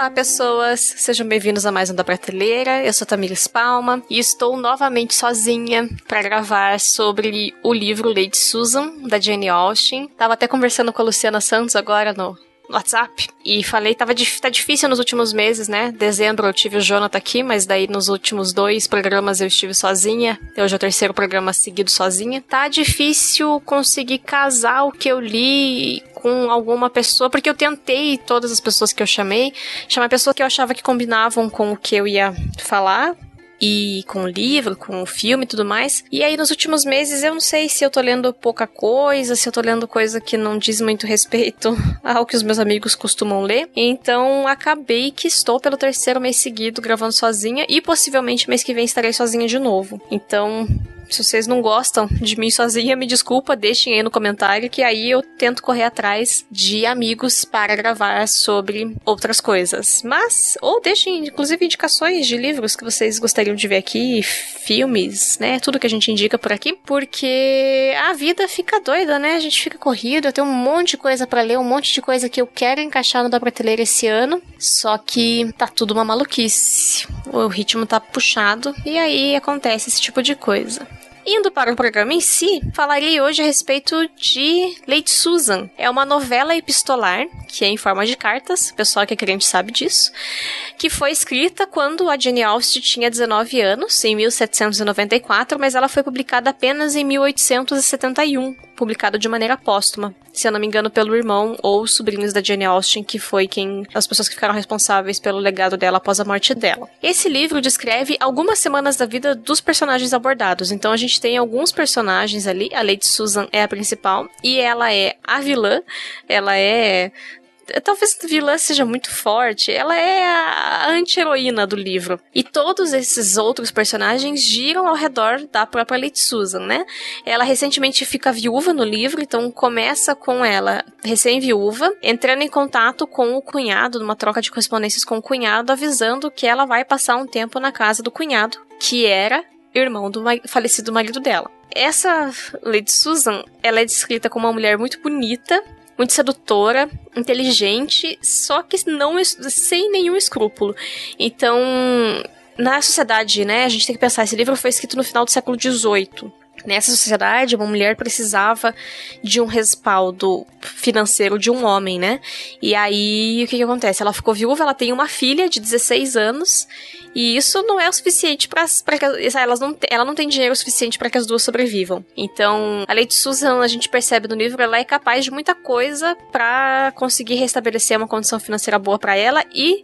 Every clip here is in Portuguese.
Olá, pessoas! Sejam bem-vindos a mais um da Prateleira. Eu sou Tamires Palma e estou novamente sozinha para gravar sobre o livro Lady Susan, da Jane Austen. Tava até conversando com a Luciana Santos agora no, WhatsApp e falei, tava tá difícil nos últimos meses, né? Dezembro eu tive o Jonathan aqui, mas daí nos últimos dois programas eu estive sozinha. Hoje é o terceiro programa seguido sozinha. Tá difícil conseguir casar o que eu li com alguma pessoa, porque eu tentei todas as pessoas que eu chamei, chamar pessoas que eu achava que combinavam com o que eu ia falar, e com o livro, com o filme e tudo mais. E aí nos últimos meses eu não sei se eu tô lendo pouca coisa, se eu tô lendo coisa que não diz muito respeito ao que os meus amigos costumam ler. Então acabei que estou pelo terceiro mês seguido gravando sozinha e possivelmente mês que vem estarei sozinha de novo. Então se vocês não gostam de mim sozinha, me desculpa, deixem aí no comentário que aí eu tento correr atrás de amigos para gravar sobre outras coisas. Mas, ou deixem inclusive indicações de livros que vocês gostariam de ver aqui, filmes, né? Tudo que a gente indica por aqui, porque a vida fica doida, né? A gente fica corrido, eu tenho um monte de coisa para ler, um monte de coisa que eu quero encaixar no da prateleira esse ano, só que tá tudo uma maluquice. O ritmo tá puxado e aí acontece esse tipo de coisa. Indo para o programa em si, falarei hoje a respeito de Lady Susan. É uma novela epistolar, que é em forma de cartas, o pessoal que é crente sabe disso, que foi escrita quando a Jane Austen tinha 19 anos, em 1794, mas ela foi publicada apenas em 1871, publicada de maneira póstuma, se eu não me engano, pelo irmão ou sobrinhos da Jane Austen, que foi quem as pessoas que ficaram responsáveis pelo legado dela após a morte dela. Esse livro descreve algumas semanas da vida dos personagens abordados, então a gente tem alguns personagens ali. A Lady Susan é a principal e ela é a vilã. Ela é talvez vilã seja muito forte, ela é a anti-heroína do livro. E todos esses outros personagens giram ao redor da própria Lady Susan, né? Ela recentemente fica viúva no livro, então começa com ela recém-viúva, entrando em contato com o cunhado, numa troca de correspondências com o cunhado, avisando que ela vai passar um tempo na casa do cunhado, que era irmão do falecido marido dela. Essa Lady Susan, ela é descrita como uma mulher muito bonita, muito sedutora, inteligente, só que não sem nenhum escrúpulo. Então, na sociedade, né, a gente tem que pensar, esse livro foi escrito no final do século XVIII. Nessa sociedade, uma mulher precisava de um respaldo financeiro de um homem, né? E aí, o que, que acontece? Ela ficou viúva, ela tem uma filha de 16 anos, e isso não é o suficiente para elas não ela não tem dinheiro suficiente para que as duas sobrevivam. Então, a Lady Susan, a gente percebe no livro, ela é capaz de muita coisa para conseguir restabelecer uma condição financeira boa para ela e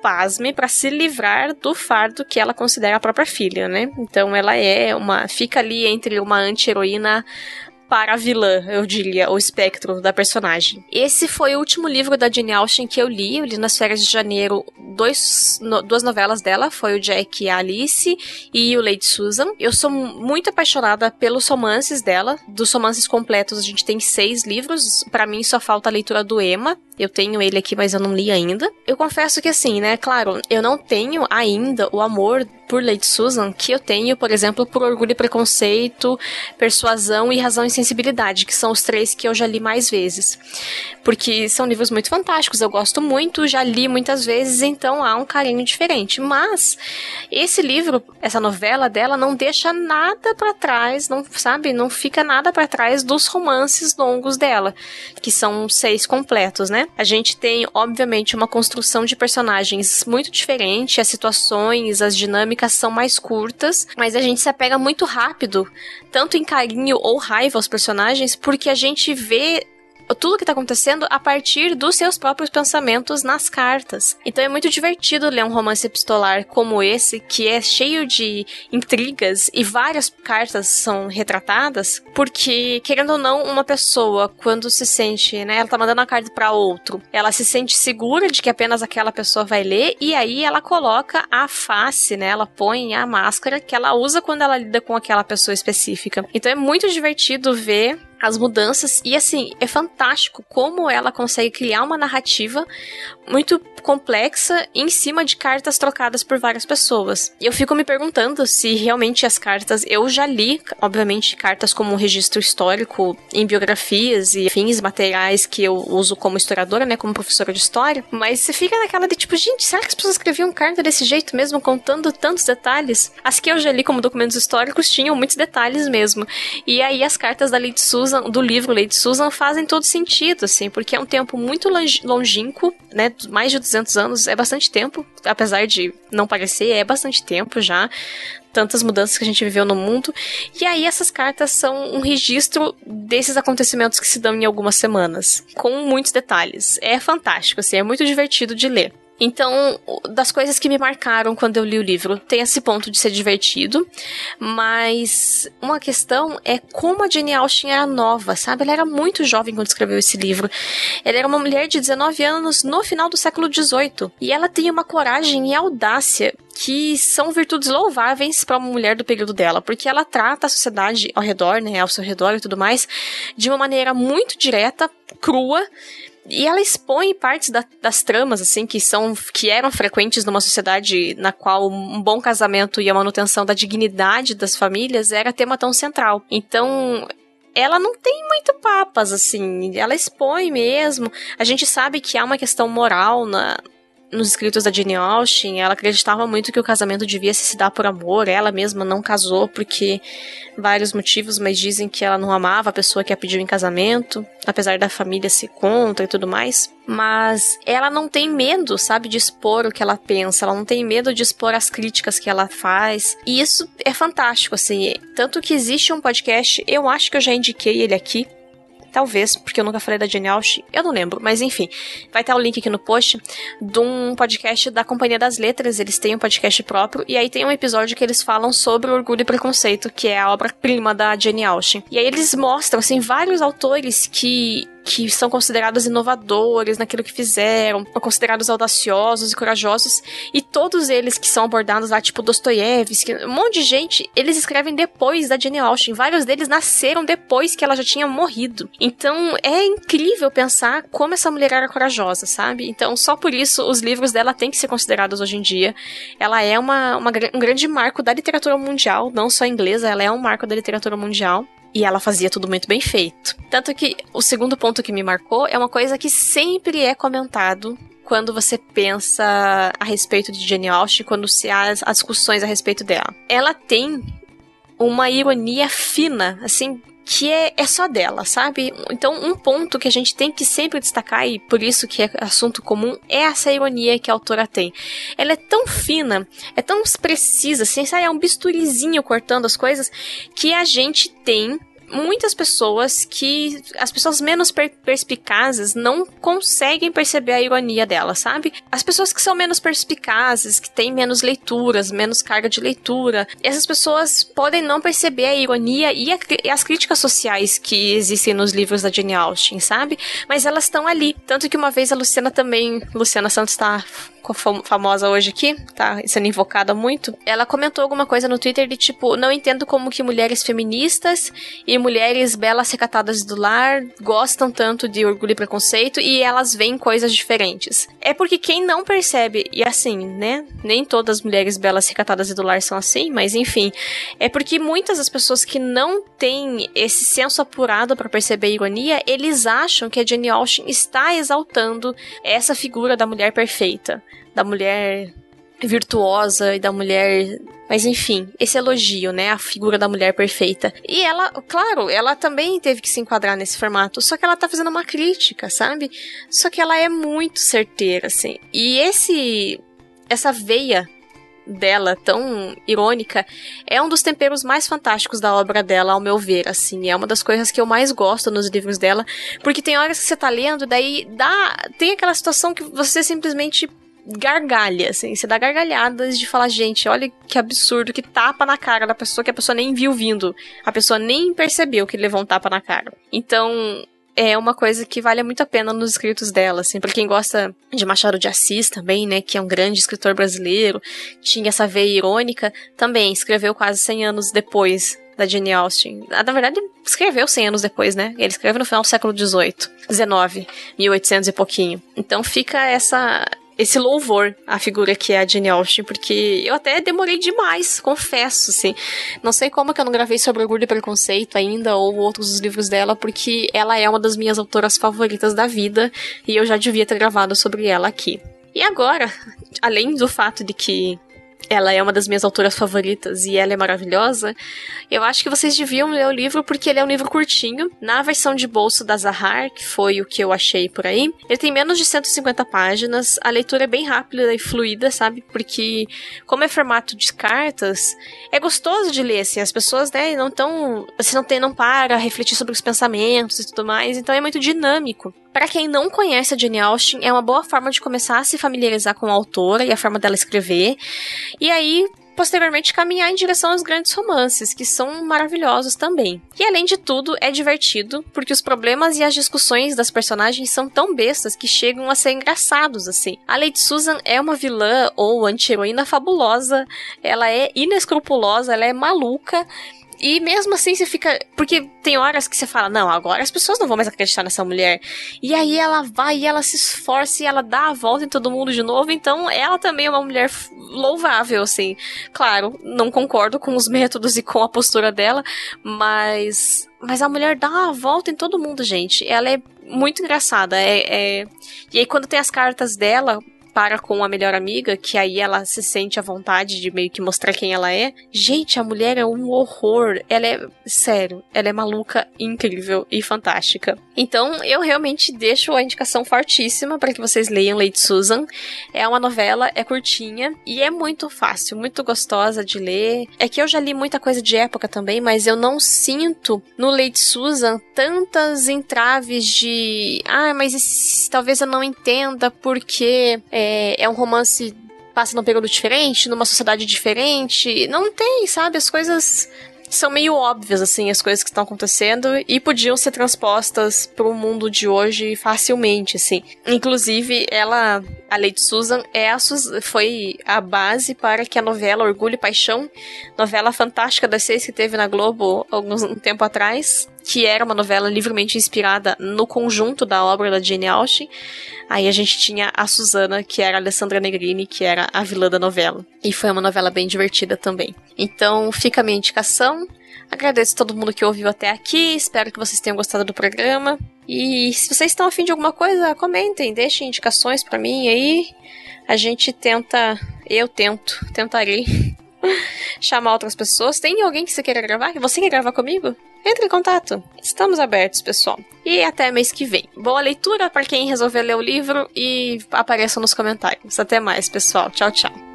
pasme, para se livrar do fardo que ela considera a própria filha, né? Então ela é uma. fica ali entre uma anti-heroína para a vilã, eu diria, o espectro da personagem. Esse foi o último livro da Jane Austen que eu li. Eu li nas férias de janeiro dois, no, duas novelas dela, foi o Jack e a Alice e o Lady Susan. Eu sou muito apaixonada pelos romances dela. Dos romances completos, a gente tem seis livros. Para mim, só falta a leitura do Emma. Eu tenho ele aqui, mas eu não li ainda. Eu confesso que assim, né? Claro, eu não tenho ainda o amor por Lady Susan que eu tenho, por exemplo, por Orgulho e Preconceito, Persuasão e Razão e Sensibilidade, que são os três que eu já li mais vezes. Porque são livros muito fantásticos, eu gosto muito, já li muitas vezes, então há um carinho diferente. Mas esse livro, essa novela dela, não deixa nada para trás, não sabe? Não fica nada para trás dos romances longos dela, que são seis completos, né? A gente tem, obviamente, uma construção de personagens muito diferente, as situações, as dinâmicas são mais curtas, mas a gente se apega muito rápido, tanto em carinho ou raiva aos personagens, porque a gente vê tudo que tá acontecendo a partir dos seus próprios pensamentos nas cartas. Então é muito divertido ler um romance epistolar como esse, que é cheio de intrigas e várias cartas são retratadas, porque, querendo ou não, uma pessoa, quando se sente, né, ela tá mandando uma carta para outro, ela se sente segura de que apenas aquela pessoa vai ler, e aí ela coloca a face, né, ela põe a máscara que ela usa quando ela lida com aquela pessoa específica. Então é muito divertido ver as mudanças e assim, é fantástico como ela consegue criar uma narrativa muito complexa em cima de cartas trocadas por várias pessoas. E eu fico me perguntando se realmente as cartas, eu já li, obviamente, cartas como um registro histórico em biografias e fins materiais que eu uso como historiadora, né, como professora de história, mas você fica naquela de tipo, gente, será que as pessoas escreviam carta desse jeito mesmo, contando tantos detalhes? As que eu já li como documentos históricos tinham muitos detalhes mesmo. E aí as cartas da Lady Susan, do livro Lady Susan, fazem todo sentido, assim, porque é um tempo muito longínquo, né, mais de 200 anos é bastante tempo, apesar de não parecer, é bastante tempo já. Tantas mudanças que a gente viveu no mundo. E aí, essas cartas são um registro desses acontecimentos que se dão em algumas semanas, com muitos detalhes. É fantástico, assim, é muito divertido de ler. Então, das coisas que me marcaram quando eu li o livro, tem esse ponto de ser divertido, mas uma questão é como a Jane Austen era nova, sabe? Ela era muito jovem quando escreveu esse livro. Ela era uma mulher de 19 anos no final do século XVIII, e ela tem uma coragem e audácia que são virtudes louváveis para uma mulher do período dela, porque ela trata a sociedade ao redor, né, ao seu redor e tudo mais, de uma maneira muito direta, crua, e ela expõe partes da, das tramas, assim, que são que eram frequentes numa sociedade na qual um bom casamento e a manutenção da dignidade das famílias era tema tão central. Então, ela não tem muito papas, assim, ela expõe mesmo. A gente sabe que há uma questão moral na, nos escritos da Jane Austen, ela acreditava muito que o casamento devia se dar por amor. Ela mesma não casou porque vários motivos, mas dizem que ela não amava a pessoa que a pediu em casamento, apesar da família ser contra e tudo mais. Mas ela não tem medo, sabe, de expor o que ela pensa, ela não tem medo de expor as críticas que ela faz. E isso é fantástico, assim. Tanto que existe um podcast, eu acho que eu já indiquei ele aqui, Talvez, porque eu nunca falei da Jane Austen, eu não lembro, mas enfim. Vai estar o link aqui no post de um podcast da Companhia das Letras, eles têm um podcast próprio, e aí tem um episódio que eles falam sobre Orgulho e Preconceito, que é a obra-prima da Jane Austen. E aí eles mostram, assim, vários autores que que são considerados inovadores naquilo que fizeram, considerados audaciosos e corajosos, e todos eles que são abordados lá, tipo Dostoiévski, um monte de gente, eles escrevem depois da Jane Austen. Vários deles nasceram depois que ela já tinha morrido. Então é incrível pensar como essa mulher era corajosa, sabe? Então só por isso os livros dela têm que ser considerados hoje em dia. Ela é uma, uma um grande marco da literatura mundial, não só inglesa, ela é um marco da literatura mundial. E ela fazia tudo muito bem feito. Tanto que o segundo ponto que me marcou é uma coisa que sempre é comentado quando você pensa a respeito de Jane Austen, quando se há as discussões a respeito dela. Ela tem uma ironia fina, assim, que é, é só dela, sabe? Então, um ponto que a gente tem que sempre destacar, e por isso que é assunto comum, é essa ironia que a autora tem. Ela é tão fina, é tão precisa, assim, sabe? É um bisturizinho cortando as coisas, que a gente tem muitas pessoas que as pessoas menos per perspicazes não conseguem perceber a ironia dela, sabe? As pessoas que são menos perspicazes, que têm menos leituras, menos carga de leitura, essas pessoas podem não perceber a ironia e, a, e as críticas sociais que existem nos livros da Jane Austen, sabe? Mas elas estão ali. Tanto que uma vez a Luciana também, Luciana Santos está famosa hoje aqui, tá sendo invocada muito, ela comentou alguma coisa no Twitter de tipo, não entendo como que mulheres feministas e mulheres belas recatadas do lar gostam tanto de orgulho e preconceito e elas veem coisas diferentes. É porque quem não percebe, e assim, né, nem todas as mulheres belas recatadas do lar são assim, mas enfim, é porque muitas das pessoas que não têm esse senso apurado para perceber a ironia, eles acham que a Jane Austen está exaltando essa figura da mulher perfeita da mulher virtuosa e da mulher. Mas enfim, esse elogio, né? A figura da mulher perfeita. E ela, claro, ela também teve que se enquadrar nesse formato, só que ela tá fazendo uma crítica, sabe? Só que ela é muito certeira, assim. E esse. Essa veia dela, tão irônica, é um dos temperos mais fantásticos da obra dela, ao meu ver, assim. É uma das coisas que eu mais gosto nos livros dela, porque tem horas que você tá lendo, daí dá. Tem aquela situação que você simplesmente gargalha, assim, você dá gargalhadas de falar, gente, olha que absurdo, que tapa na cara da pessoa que a pessoa nem viu vindo. A pessoa nem percebeu que levou um tapa na cara. Então, é uma coisa que vale muito a pena nos escritos dela, assim, pra quem gosta de Machado de Assis também, né, que é um grande escritor brasileiro, tinha essa veia irônica, também escreveu quase 100 anos depois da Jane Austen. Na verdade, escreveu 100 anos depois, né? Ele escreve no final do século XVIII, XIX, 1800 e pouquinho. Então fica essa esse louvor à figura que é a Jane Austen, porque eu até demorei demais, confesso, assim. Não sei como que eu não gravei sobre Orgulho e Preconceito ainda, ou outros dos livros dela, porque ela é uma das minhas autoras favoritas da vida, e eu já devia ter gravado sobre ela aqui. E agora, além do fato de que ela é uma das minhas autoras favoritas e ela é maravilhosa, eu acho que vocês deviam ler o livro porque ele é um livro curtinho. Na versão de bolso da Zahar, que foi o que eu achei por aí, ele tem menos de 150 páginas, a leitura é bem rápida e fluida, sabe? Porque, como é formato de cartas, é gostoso de ler, assim, as pessoas, né, não tão. Você não tem, não para refletir sobre os pensamentos e tudo mais, então é muito dinâmico. Para quem não conhece a Jane Austen, é uma boa forma de começar a se familiarizar com a autora e a forma dela escrever. E aí, posteriormente caminhar em direção aos grandes romances, que são maravilhosos também. E além de tudo, é divertido, porque os problemas e as discussões das personagens são tão bestas que chegam a ser engraçados, assim. A Lady Susan é uma vilã ou anti-heroína fabulosa, ela é inescrupulosa, ela é maluca, e mesmo assim você fica. Porque tem horas que você fala, não, agora as pessoas não vão mais acreditar nessa mulher. E aí ela vai e ela se esforça e ela dá a volta em todo mundo de novo. Então ela também é uma mulher louvável, assim. Claro, não concordo com os métodos e com a postura dela, mas. Mas a mulher dá a volta em todo mundo, gente. Ela é muito engraçada. É, é... E aí, quando tem as cartas dela, para com a melhor amiga, que aí ela se sente à vontade de meio que mostrar quem ela é. Gente, a mulher é um horror. Ela é, sério, ela é maluca, incrível e fantástica. Então, eu realmente deixo a indicação fortíssima para que vocês leiam Lady Susan. É uma novela, é curtinha e é muito fácil, muito gostosa de ler. É que eu já li muita coisa de época também, mas eu não sinto no Lady Susan tantas entraves de, ah, mas esse, talvez eu não entenda porque é, é, é um romance passa num período diferente, numa sociedade diferente. Não tem, sabe? As coisas são meio óbvias, assim, as coisas que estão acontecendo e podiam ser transpostas para o mundo de hoje facilmente, assim. Inclusive, ela, a Lady Susan, é a, foi a base para que a novela Orgulho e Paixão, novela fantástica das seis que teve na Globo alguns um tempo atrás, que era uma novela livremente inspirada no conjunto da obra da Jane Austen. Aí a gente tinha a Susana, que era a Alessandra Negrini, que era a vilã da novela. E foi uma novela bem divertida também. Então fica a minha indicação. Agradeço a todo mundo que ouviu até aqui. Espero que vocês tenham gostado do programa. E se vocês estão afim de alguma coisa, comentem, deixem indicações para mim aí. A gente tenta, eu tento, tentarei chamar outras pessoas. Tem alguém que você queira gravar? Você quer gravar comigo? Entre em contato. Estamos abertos, pessoal. E até mês que vem. Boa leitura para quem resolver ler o livro e apareça nos comentários. Até mais, pessoal. Tchau, tchau.